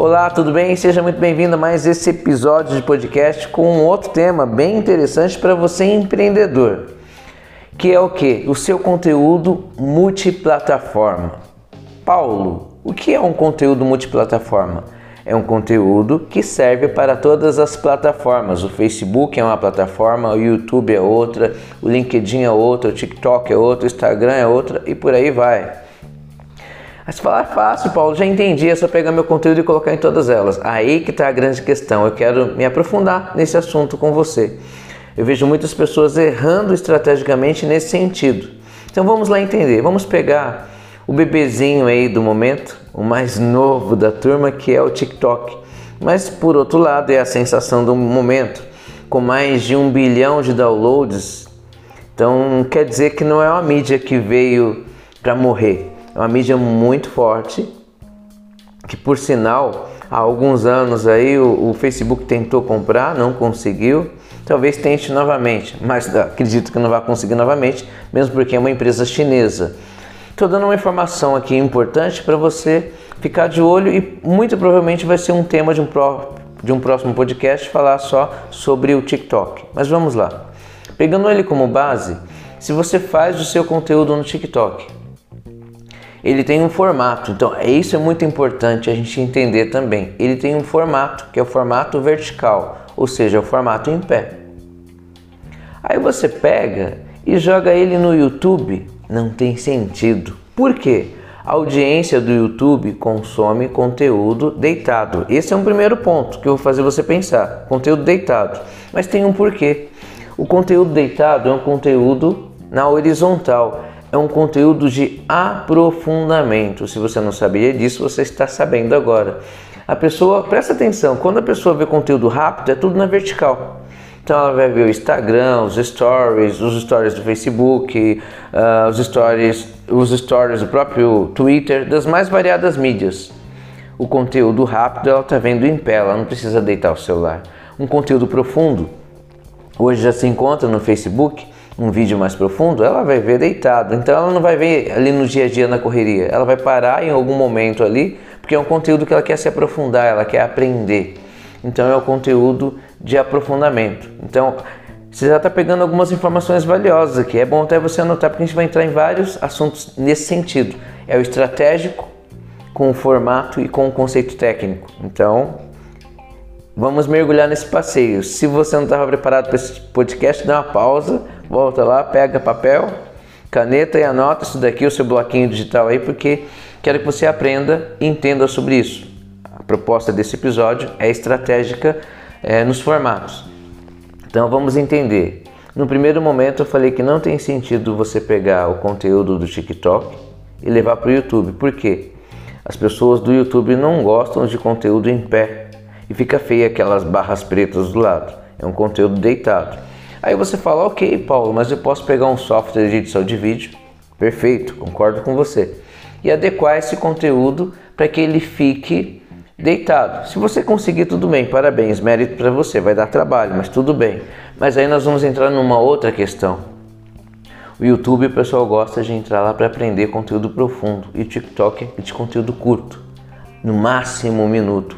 Olá, tudo bem? Seja muito bem-vindo a mais esse episódio de podcast com um outro tema bem interessante para você empreendedor, que é o que? O seu conteúdo multiplataforma. Paulo, o que é um conteúdo multiplataforma? É um conteúdo que serve para todas as plataformas. O Facebook é uma plataforma, o YouTube é outra, o LinkedIn é outra, o TikTok é outra, o Instagram é outra e por aí vai. Mas você fala, ah, fácil, Paulo, já entendi, é só pegar meu conteúdo e colocar em todas elas. Aí que está a grande questão. Eu quero me aprofundar nesse assunto com você. Eu vejo muitas pessoas errando estrategicamente nesse sentido. Então vamos lá entender. Vamos pegar o bebezinho aí do momento, o mais novo da turma, que é o TikTok. Mas por outro lado, é a sensação do momento, com mais de um bilhão de downloads. Então quer dizer que não é uma mídia que veio para morrer é uma mídia muito forte, que por sinal, há alguns anos aí o, o Facebook tentou comprar, não conseguiu. Talvez tente novamente, mas acredito que não vai conseguir novamente, mesmo porque é uma empresa chinesa. Estou dando uma informação aqui importante para você ficar de olho e muito provavelmente vai ser um tema de um, pro, de um próximo podcast falar só sobre o TikTok. Mas vamos lá. Pegando ele como base, se você faz o seu conteúdo no TikTok, ele tem um formato. Então, isso é muito importante a gente entender também. Ele tem um formato, que é o formato vertical, ou seja, o formato em pé. Aí você pega e joga ele no YouTube, não tem sentido. Por quê? A audiência do YouTube consome conteúdo deitado. Esse é um primeiro ponto que eu vou fazer você pensar. Conteúdo deitado. Mas tem um porquê. O conteúdo deitado é um conteúdo na horizontal é um conteúdo de aprofundamento. Se você não sabia disso, você está sabendo agora. A pessoa, presta atenção, quando a pessoa vê conteúdo rápido, é tudo na vertical. Então ela vai ver o Instagram, os stories, os stories do Facebook, uh, os stories, os stories do próprio Twitter, das mais variadas mídias. O conteúdo rápido ela está vendo em pé, ela não precisa deitar o celular. Um conteúdo profundo, hoje já se encontra no Facebook, um vídeo mais profundo, ela vai ver deitado. Então ela não vai ver ali no dia a dia na correria. Ela vai parar em algum momento ali, porque é um conteúdo que ela quer se aprofundar, ela quer aprender. Então é o conteúdo de aprofundamento. Então você já está pegando algumas informações valiosas aqui. É bom até você anotar, porque a gente vai entrar em vários assuntos nesse sentido. É o estratégico com o formato e com o conceito técnico. Então, vamos mergulhar nesse passeio. Se você não estava preparado para esse podcast, dá uma pausa, volta lá, pega papel, caneta e anota isso daqui, o seu bloquinho digital aí, porque quero que você aprenda e entenda sobre isso. A proposta desse episódio é estratégica é, nos formatos. Então vamos entender. No primeiro momento eu falei que não tem sentido você pegar o conteúdo do TikTok e levar para o YouTube. Por quê? As pessoas do YouTube não gostam de conteúdo em pé e fica feia aquelas barras pretas do lado. É um conteúdo deitado. Aí você fala, ok, Paulo, mas eu posso pegar um software de edição de vídeo. Perfeito, concordo com você. E adequar esse conteúdo para que ele fique deitado. Se você conseguir, tudo bem, parabéns, mérito para você, vai dar trabalho, mas tudo bem. Mas aí nós vamos entrar numa outra questão. O YouTube o pessoal gosta de entrar lá para aprender conteúdo profundo e o TikTok é de conteúdo curto, no máximo um minuto,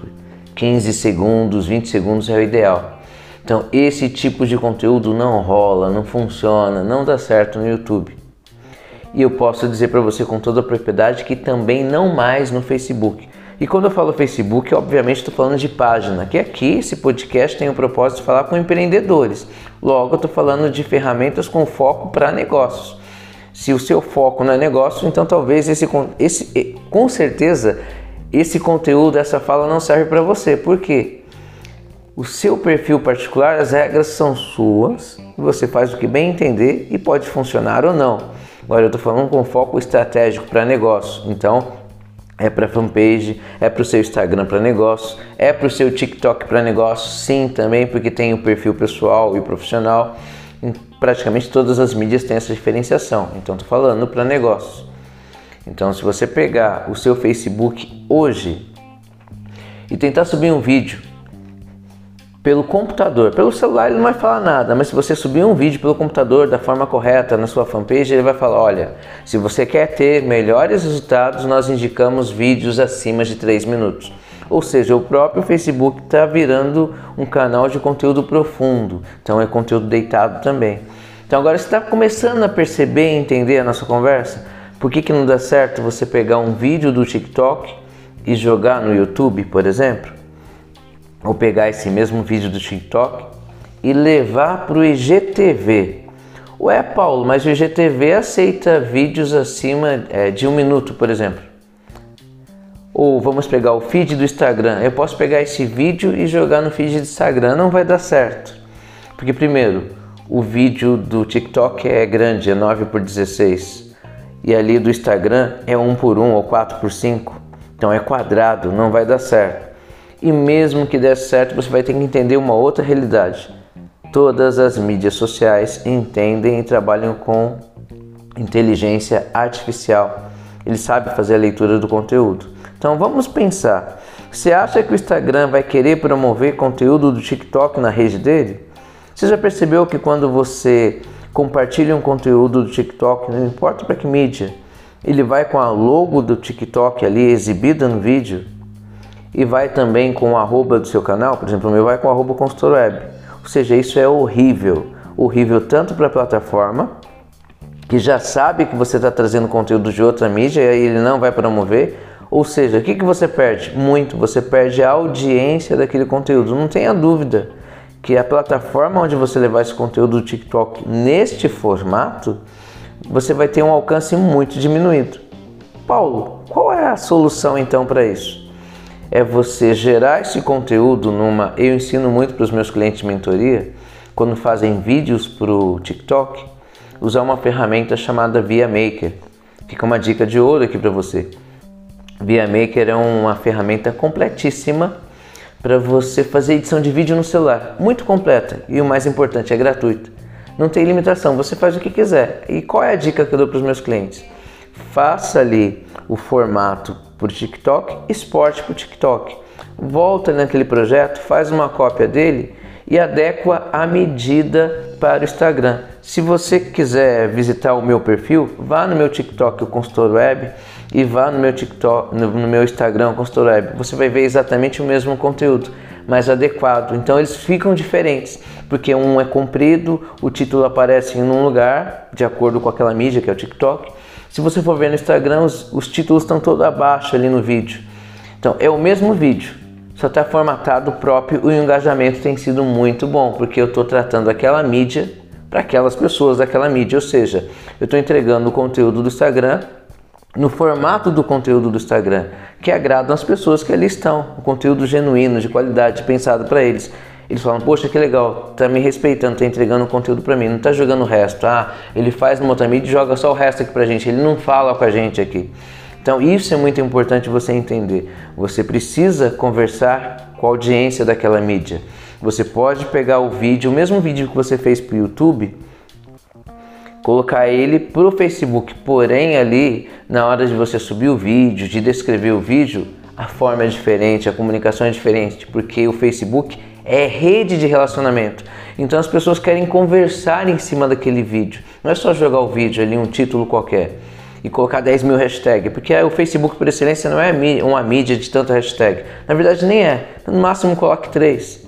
15 segundos, 20 segundos é o ideal. Então, esse tipo de conteúdo não rola, não funciona, não dá certo no YouTube. E eu posso dizer para você com toda a propriedade que também não mais no Facebook. E quando eu falo Facebook, obviamente estou falando de página, que aqui esse podcast tem o propósito de falar com empreendedores. Logo, estou falando de ferramentas com foco para negócios. Se o seu foco não é negócio, então talvez esse, esse com certeza esse conteúdo, essa fala não serve para você. Por quê? O seu perfil particular, as regras são suas, você faz o que bem entender e pode funcionar ou não. Agora eu estou falando com foco estratégico para negócio, então é para fanpage, é para o seu Instagram para negócio, é para o seu TikTok para negócio, sim também, porque tem o perfil pessoal e profissional. Praticamente todas as mídias têm essa diferenciação, então estou falando para negócio. Então, se você pegar o seu Facebook hoje e tentar subir um vídeo pelo computador. Pelo celular ele não vai falar nada, mas se você subir um vídeo pelo computador da forma correta na sua fanpage, ele vai falar: olha, se você quer ter melhores resultados, nós indicamos vídeos acima de 3 minutos. Ou seja, o próprio Facebook está virando um canal de conteúdo profundo, então é conteúdo deitado também. Então agora você está começando a perceber e entender a nossa conversa? Por que, que não dá certo você pegar um vídeo do TikTok e jogar no YouTube, por exemplo? Ou pegar esse mesmo vídeo do TikTok e levar para o IGTV. Ué, Paulo, mas o IGTV aceita vídeos acima é, de um minuto, por exemplo. Ou vamos pegar o feed do Instagram. Eu posso pegar esse vídeo e jogar no feed do Instagram. Não vai dar certo. Porque, primeiro, o vídeo do TikTok é grande, é 9 por 16. E ali do Instagram é 1 por 1 ou 4 por 5. Então é quadrado, não vai dar certo. E mesmo que der certo, você vai ter que entender uma outra realidade. Todas as mídias sociais entendem e trabalham com inteligência artificial. Ele sabe fazer a leitura do conteúdo. Então vamos pensar. Você acha que o Instagram vai querer promover conteúdo do TikTok na rede dele? Você já percebeu que quando você compartilha um conteúdo do TikTok, não importa para que mídia, ele vai com a logo do TikTok ali exibida no vídeo e vai também com o arroba do seu canal, por exemplo, o meu vai com o arroba consultor web. Ou seja, isso é horrível. Horrível tanto para a plataforma, que já sabe que você está trazendo conteúdo de outra mídia e aí ele não vai promover, ou seja, o que, que você perde? Muito, você perde a audiência daquele conteúdo. Não tenha dúvida que a plataforma onde você levar esse conteúdo do TikTok neste formato, você vai ter um alcance muito diminuído. Paulo, qual é a solução então para isso? É você gerar esse conteúdo numa. Eu ensino muito para os meus clientes de mentoria, quando fazem vídeos para o TikTok, usar uma ferramenta chamada Via Maker. Fica uma dica de ouro aqui para você. Via Maker é uma ferramenta completíssima para você fazer edição de vídeo no celular, muito completa e o mais importante é gratuita. Não tem limitação, você faz o que quiser. E qual é a dica que eu dou para os meus clientes? Faça ali o formato por TikTok, exporte para o TikTok. Volta naquele projeto, faz uma cópia dele e adequa a medida para o Instagram. Se você quiser visitar o meu perfil, vá no meu TikTok, o Consultor Web e vá no meu TikTok, no, no meu Instagram, Consultor Web, você vai ver exatamente o mesmo conteúdo, mas adequado. Então eles ficam diferentes, porque um é comprido, o título aparece em um lugar, de acordo com aquela mídia que é o TikTok. Se você for ver no Instagram, os, os títulos estão todos abaixo ali no vídeo. Então é o mesmo vídeo, só está formatado próprio o engajamento tem sido muito bom, porque eu estou tratando aquela mídia para aquelas pessoas daquela mídia, ou seja, eu estou entregando o conteúdo do Instagram no formato do conteúdo do Instagram, que agradam as pessoas que ali estão, o conteúdo genuíno, de qualidade, pensado para eles. Eles falam, poxa, que legal, tá me respeitando, tá entregando conteúdo para mim, não tá jogando o resto. Ah, ele faz no outra mídia e joga só o resto aqui pra gente, ele não fala com a gente aqui. Então, isso é muito importante você entender. Você precisa conversar com a audiência daquela mídia. Você pode pegar o vídeo, o mesmo vídeo que você fez para o YouTube, colocar ele para o Facebook. Porém, ali, na hora de você subir o vídeo, de descrever o vídeo, a forma é diferente, a comunicação é diferente, porque o Facebook é rede de relacionamento. Então as pessoas querem conversar em cima daquele vídeo. Não é só jogar o vídeo ali, um título qualquer, e colocar 10 mil hashtags, porque o Facebook, por excelência, não é uma mídia de tanto hashtag. Na verdade, nem é. No máximo, coloque 3.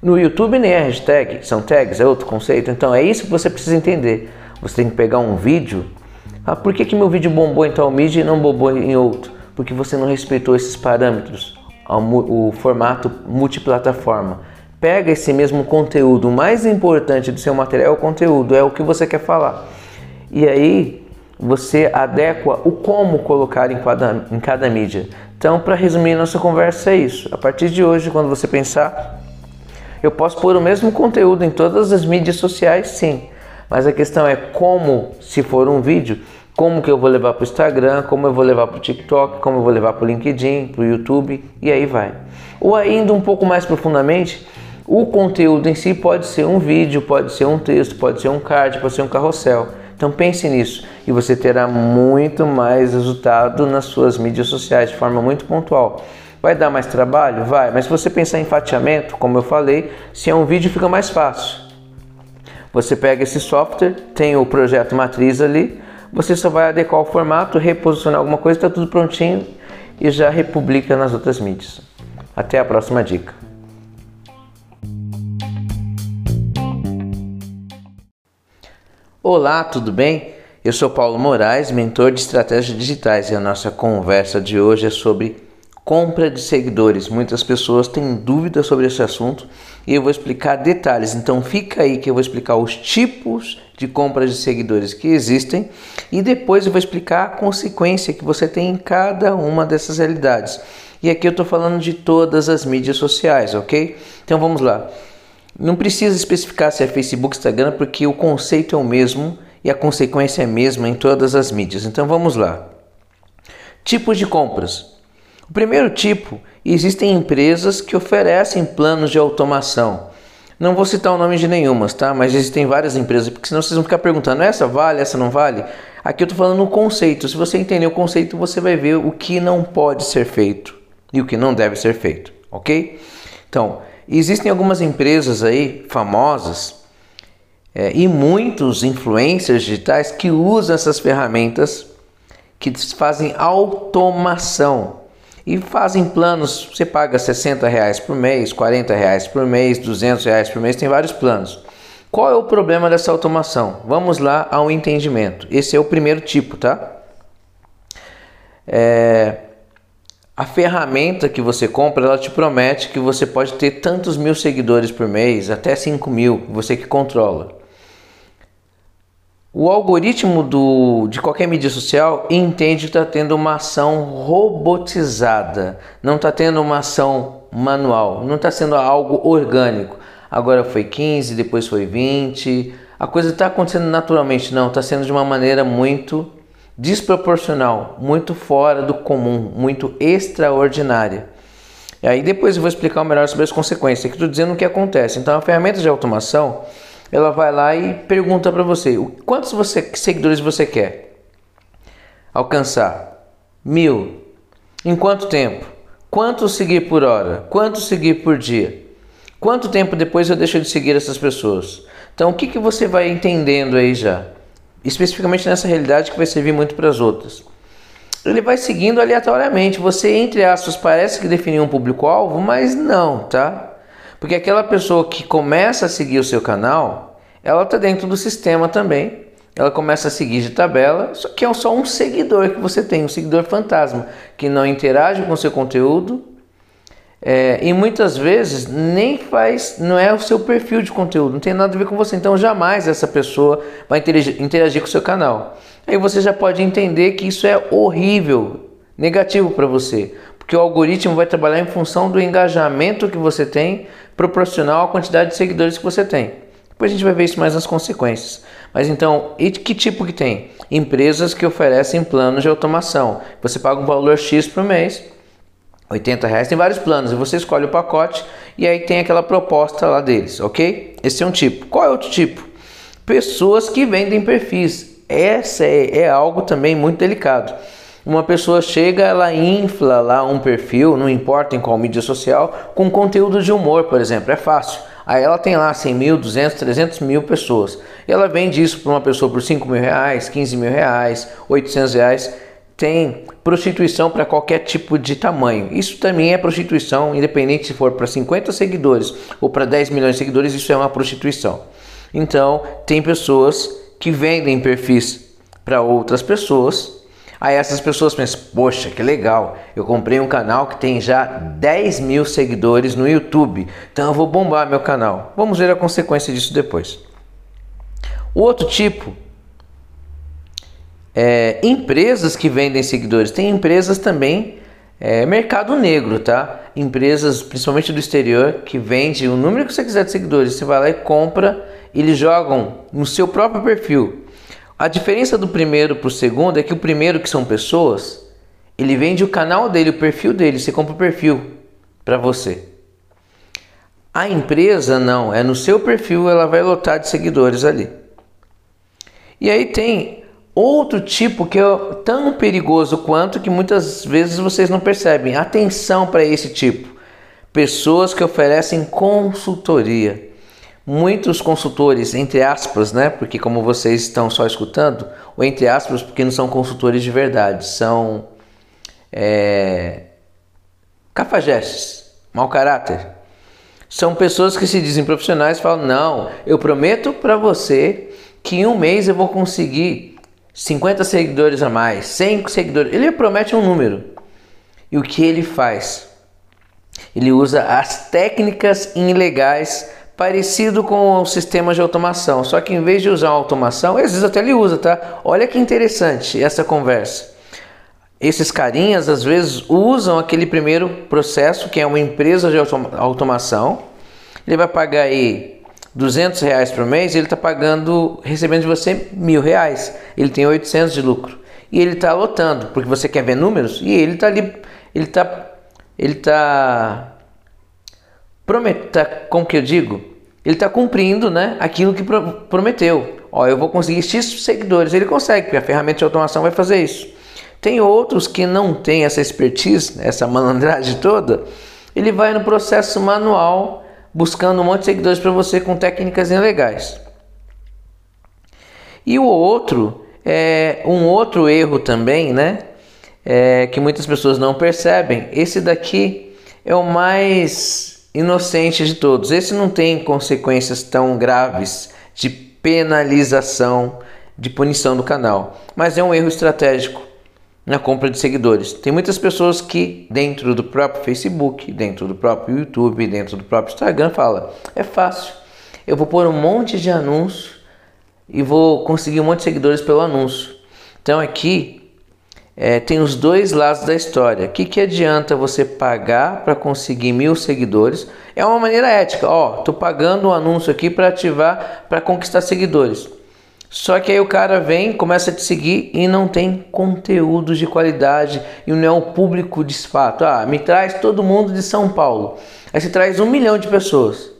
No YouTube, nem é hashtag, são tags, é outro conceito. Então é isso que você precisa entender. Você tem que pegar um vídeo. Ah, por que, que meu vídeo bombou em tal mídia e não bombou em outro? Porque você não respeitou esses parâmetros, o formato multiplataforma. Pega esse mesmo conteúdo, o mais importante do seu material é o conteúdo, é o que você quer falar. E aí você adequa o como colocar em cada, em cada mídia. Então, para resumir nossa conversa, é isso. A partir de hoje, quando você pensar, eu posso pôr o mesmo conteúdo em todas as mídias sociais, sim. Mas a questão é como, se for um vídeo, como que eu vou levar para o Instagram, como eu vou levar para o TikTok, como eu vou levar para o LinkedIn, para o YouTube e aí vai. Ou ainda um pouco mais profundamente, o conteúdo em si pode ser um vídeo, pode ser um texto, pode ser um card, pode ser um carrossel. Então pense nisso e você terá muito mais resultado nas suas mídias sociais de forma muito pontual. Vai dar mais trabalho? Vai, mas se você pensar em fatiamento, como eu falei, se é um vídeo fica mais fácil. Você pega esse software, tem o projeto matriz ali, você só vai adequar o formato, reposicionar alguma coisa, está tudo prontinho e já republica nas outras mídias. Até a próxima dica. Olá, tudo bem? Eu sou Paulo Moraes, mentor de estratégias digitais, e a nossa conversa de hoje é sobre compra de seguidores. Muitas pessoas têm dúvidas sobre esse assunto e eu vou explicar detalhes. Então fica aí que eu vou explicar os tipos de compra de seguidores que existem e depois eu vou explicar a consequência que você tem em cada uma dessas realidades. E aqui eu estou falando de todas as mídias sociais, ok? Então vamos lá. Não precisa especificar se é Facebook, Instagram, porque o conceito é o mesmo e a consequência é a mesma em todas as mídias. Então vamos lá. Tipos de compras. O primeiro tipo, existem empresas que oferecem planos de automação. Não vou citar o nome de nenhumas, tá? Mas existem várias empresas, porque senão vocês vão ficar perguntando: essa vale, essa não vale? Aqui eu estou falando no conceito. Se você entender o conceito, você vai ver o que não pode ser feito e o que não deve ser feito, ok? Então, existem algumas empresas aí famosas é, e muitos influencers digitais que usam essas ferramentas que fazem automação e fazem planos. Você paga 60 reais por mês, 40 reais por mês, 200 reais por mês, tem vários planos. Qual é o problema dessa automação? Vamos lá ao entendimento. Esse é o primeiro tipo, tá? É, a ferramenta que você compra, ela te promete que você pode ter tantos mil seguidores por mês, até 5 mil, você que controla. O algoritmo do, de qualquer mídia social entende que está tendo uma ação robotizada, não está tendo uma ação manual, não está sendo algo orgânico. Agora foi 15, depois foi 20. A coisa está acontecendo naturalmente, não, está sendo de uma maneira muito desproporcional, muito fora do comum, muito extraordinária. E aí depois eu vou explicar melhor sobre as consequências, que estou dizendo o que acontece. Então a ferramenta de automação ela vai lá e pergunta para você quantos você, seguidores você quer alcançar? Mil. Em quanto tempo? Quanto seguir por hora? Quanto seguir por dia? Quanto tempo depois eu deixo de seguir essas pessoas? Então, o que, que você vai entendendo aí já? Especificamente nessa realidade que vai servir muito para as outras. Ele vai seguindo aleatoriamente. Você, entre aspas, parece que definiu um público-alvo, mas não, tá? Porque aquela pessoa que começa a seguir o seu canal, ela está dentro do sistema também. Ela começa a seguir de tabela, só que é só um seguidor que você tem, um seguidor fantasma, que não interage com o seu conteúdo é, e muitas vezes nem faz, não é o seu perfil de conteúdo, não tem nada a ver com você. Então jamais essa pessoa vai interagir, interagir com o seu canal. Aí você já pode entender que isso é horrível, negativo para você, porque o algoritmo vai trabalhar em função do engajamento que você tem, proporcional à quantidade de seguidores que você tem. Depois a gente vai ver isso mais nas consequências. Mas então, e que tipo que tem? Empresas que oferecem planos de automação. Você paga um valor X por mês, 80 reais, tem vários planos, e você escolhe o pacote e aí tem aquela proposta lá deles, ok? Esse é um tipo. Qual é outro tipo? Pessoas que vendem perfis. Essa é, é algo também muito delicado. Uma pessoa chega, ela infla lá um perfil, não importa em qual mídia social, com conteúdo de humor, por exemplo, é fácil. Aí ela tem lá 100 mil, 200, 300 mil pessoas. E ela vende isso para uma pessoa por 5 mil reais, 15 mil reais, 800 reais. Tem prostituição para qualquer tipo de tamanho. Isso também é prostituição, independente se for para 50 seguidores ou para 10 milhões de seguidores, isso é uma prostituição. Então, tem pessoas que vendem perfis para outras pessoas Aí essas pessoas pensam, poxa, que legal, eu comprei um canal que tem já 10 mil seguidores no YouTube, então eu vou bombar meu canal. Vamos ver a consequência disso depois. O outro tipo é empresas que vendem seguidores. Tem empresas também, é, mercado negro, tá? Empresas, principalmente do exterior, que vendem o número que você quiser de seguidores. Você vai lá e compra, eles jogam no seu próprio perfil. A diferença do primeiro para o segundo é que o primeiro, que são pessoas, ele vende o canal dele, o perfil dele, você compra o perfil para você. A empresa não, é no seu perfil, ela vai lotar de seguidores ali. E aí tem outro tipo que é tão perigoso quanto que muitas vezes vocês não percebem. Atenção para esse tipo. Pessoas que oferecem consultoria. Muitos consultores, entre aspas, né? Porque como vocês estão só escutando, ou entre aspas, porque não são consultores de verdade, são é, cafajestes, mau caráter. São pessoas que se dizem profissionais e falam: Não, eu prometo para você que em um mês eu vou conseguir 50 seguidores a mais, 100 seguidores. Ele promete um número. E o que ele faz? Ele usa as técnicas ilegais parecido com o sistema de automação, só que em vez de usar automação, às vezes até ele usa, tá? Olha que interessante essa conversa. Esses carinhas às vezes usam aquele primeiro processo que é uma empresa de automação. Ele vai pagar aí 200 reais por mês, ele está pagando, recebendo de você mil reais. Ele tem 800 de lucro e ele está lotando porque você quer ver números e ele está ali, ele está, ele está prometa, como que eu digo? Ele está cumprindo, né, aquilo que prometeu. Ó, eu vou conseguir X seguidores. Ele consegue, porque a ferramenta de automação vai fazer isso. Tem outros que não têm essa expertise, essa malandragem toda, ele vai no processo manual buscando um monte de seguidores para você com técnicas ilegais. E o outro, é um outro erro também, né? É, que muitas pessoas não percebem. Esse daqui é o mais inocente de todos. Esse não tem consequências tão graves de penalização, de punição do canal, mas é um erro estratégico na compra de seguidores. Tem muitas pessoas que dentro do próprio Facebook, dentro do próprio YouTube, dentro do próprio Instagram fala: "É fácil. Eu vou pôr um monte de anúncio e vou conseguir um monte de seguidores pelo anúncio". Então aqui é, tem os dois lados da história. O que, que adianta você pagar para conseguir mil seguidores? É uma maneira ética. Ó, tô pagando um anúncio aqui para ativar, para conquistar seguidores. Só que aí o cara vem, começa a te seguir e não tem conteúdo de qualidade e não é o público de fato. Ah, me traz todo mundo de São Paulo. Aí você traz um milhão de pessoas.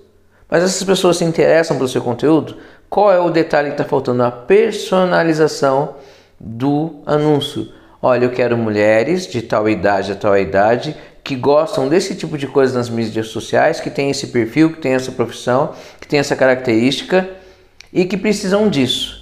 Mas essas pessoas se interessam pelo seu conteúdo? Qual é o detalhe que está faltando? A personalização do anúncio. Olha, eu quero mulheres de tal idade a tal idade que gostam desse tipo de coisa nas mídias sociais, que tem esse perfil, que tem essa profissão, que tem essa característica e que precisam disso.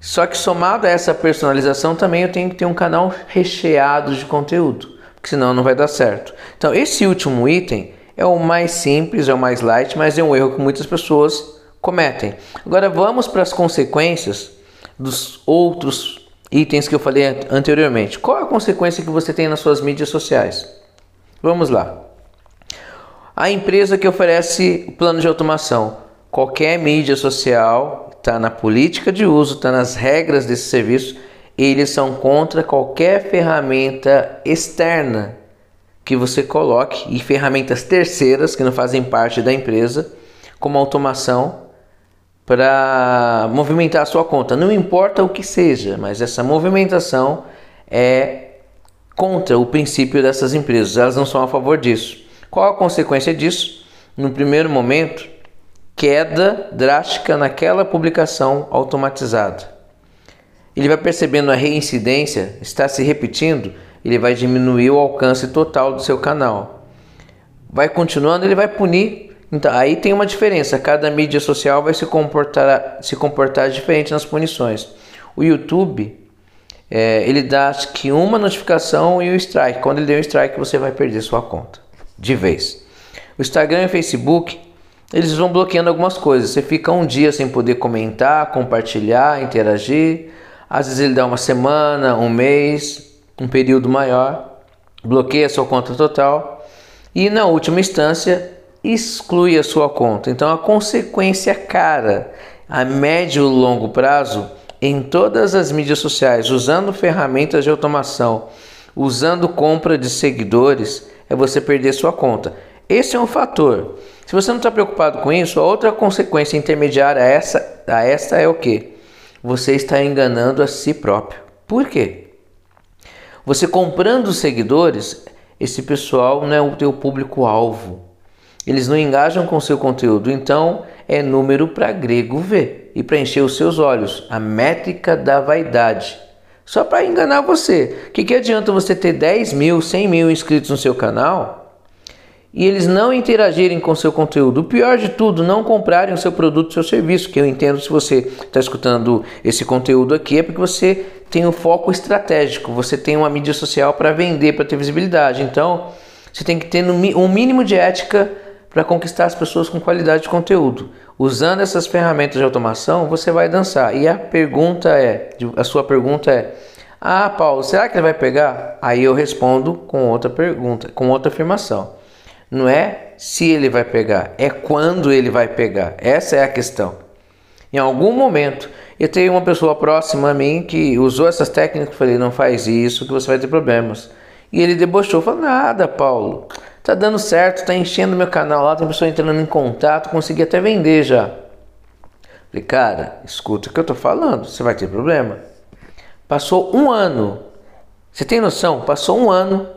Só que somado a essa personalização também eu tenho que ter um canal recheado de conteúdo, porque senão não vai dar certo. Então esse último item é o mais simples, é o mais light, mas é um erro que muitas pessoas cometem. Agora vamos para as consequências dos outros itens que eu falei anteriormente. Qual é a consequência que você tem nas suas mídias sociais? Vamos lá. A empresa que oferece o plano de automação, qualquer mídia social está na política de uso, está nas regras desse serviço. Eles são contra qualquer ferramenta externa que você coloque e ferramentas terceiras que não fazem parte da empresa, como automação, para movimentar a sua conta. Não importa o que seja, mas essa movimentação é contra o princípio dessas empresas. Elas não são a favor disso. Qual a consequência disso? No primeiro momento, queda drástica naquela publicação automatizada. Ele vai percebendo a reincidência está se repetindo, ele vai diminuir o alcance total do seu canal. Vai continuando, ele vai punir. Então, aí tem uma diferença. Cada mídia social vai se comportar, se comportar diferente nas punições. O YouTube, é, ele dá acho que uma notificação e o strike. Quando ele der um strike, você vai perder sua conta de vez. O Instagram e o Facebook eles vão bloqueando algumas coisas. Você fica um dia sem poder comentar, compartilhar, interagir. Às vezes ele dá uma semana, um mês, um período maior, bloqueia a sua conta total e na última instância exclui a sua conta. Então a consequência cara a médio e longo prazo em todas as mídias sociais, usando ferramentas de automação, usando compra de seguidores, é você perder sua conta. Esse é um fator. Se você não está preocupado com isso, a outra consequência intermediária a essa, a essa é o que? Você está enganando a si próprio. Por quê? Você comprando seguidores, esse pessoal não é o teu público-alvo. Eles não engajam com seu conteúdo, então é número para grego ver. e para encher os seus olhos, a métrica da vaidade. Só para enganar você. O que, que adianta você ter 10 mil, 100 mil inscritos no seu canal e eles não interagirem com seu conteúdo. O pior de tudo, não comprarem o seu produto, o seu serviço, que eu entendo se você está escutando esse conteúdo aqui, é porque você tem um foco estratégico, você tem uma mídia social para vender, para ter visibilidade. Então, você tem que ter um mínimo de ética para conquistar as pessoas com qualidade de conteúdo. Usando essas ferramentas de automação, você vai dançar. E a pergunta é, a sua pergunta é: "Ah, Paulo, será que ele vai pegar?" Aí eu respondo com outra pergunta, com outra afirmação. Não é se ele vai pegar, é quando ele vai pegar. Essa é a questão. Em algum momento, eu tenho uma pessoa próxima a mim que usou essas técnicas, falei, não faz isso que você vai ter problemas. E ele debochou, falou, nada, Paulo, tá dando certo, tá enchendo meu canal lá, tem pessoa entrando em contato, consegui até vender já. Falei, cara, escuta o que eu tô falando, você vai ter problema. Passou um ano, você tem noção? Passou um ano,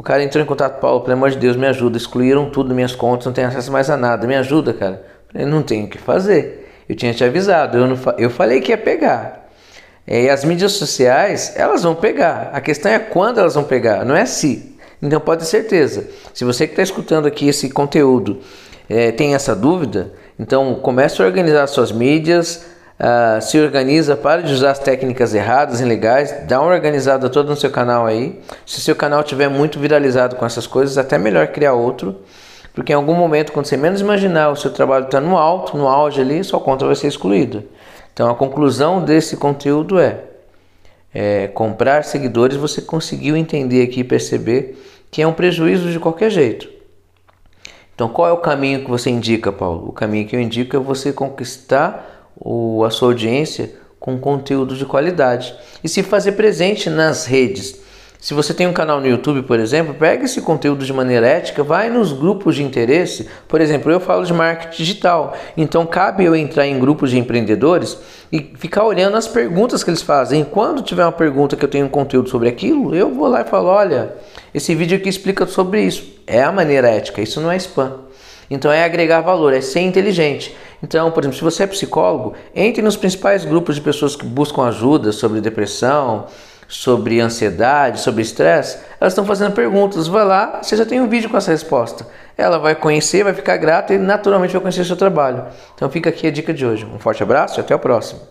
o cara entrou em contato, Paulo, pelo amor de Deus, me ajuda. Excluíram tudo minhas contas, não tenho acesso mais a nada. Me ajuda, cara. Eu não tenho o que fazer. Eu tinha te avisado, eu, não, eu falei que ia pegar. É, e as mídias sociais, elas vão pegar. A questão é quando elas vão pegar, não é se. Então pode ter certeza. Se você que está escutando aqui esse conteúdo é, tem essa dúvida, então comece a organizar suas mídias, Uh, se organiza, para de usar as técnicas erradas, ilegais, dá uma organizada toda no seu canal aí. Se seu canal tiver muito viralizado com essas coisas, até melhor criar outro, porque em algum momento, quando você menos imaginar, o seu trabalho está no alto, no auge ali, sua conta vai ser excluída. Então a conclusão desse conteúdo é, é comprar seguidores, você conseguiu entender aqui e perceber que é um prejuízo de qualquer jeito. Então qual é o caminho que você indica, Paulo? O caminho que eu indico é você conquistar o, a sua audiência com conteúdo de qualidade e se fazer presente nas redes. Se você tem um canal no YouTube, por exemplo, pega esse conteúdo de maneira ética, vai nos grupos de interesse. Por exemplo, eu falo de marketing digital, então cabe eu entrar em grupos de empreendedores e ficar olhando as perguntas que eles fazem. Quando tiver uma pergunta que eu tenho um conteúdo sobre aquilo, eu vou lá e falo: olha, esse vídeo aqui explica sobre isso. É a maneira ética, isso não é spam. Então é agregar valor, é ser inteligente. Então, por exemplo, se você é psicólogo, entre nos principais grupos de pessoas que buscam ajuda sobre depressão, sobre ansiedade, sobre estresse. Elas estão fazendo perguntas. Vai lá, você já tem um vídeo com essa resposta. Ela vai conhecer, vai ficar grata e naturalmente vai conhecer o seu trabalho. Então fica aqui a dica de hoje. Um forte abraço e até o próximo.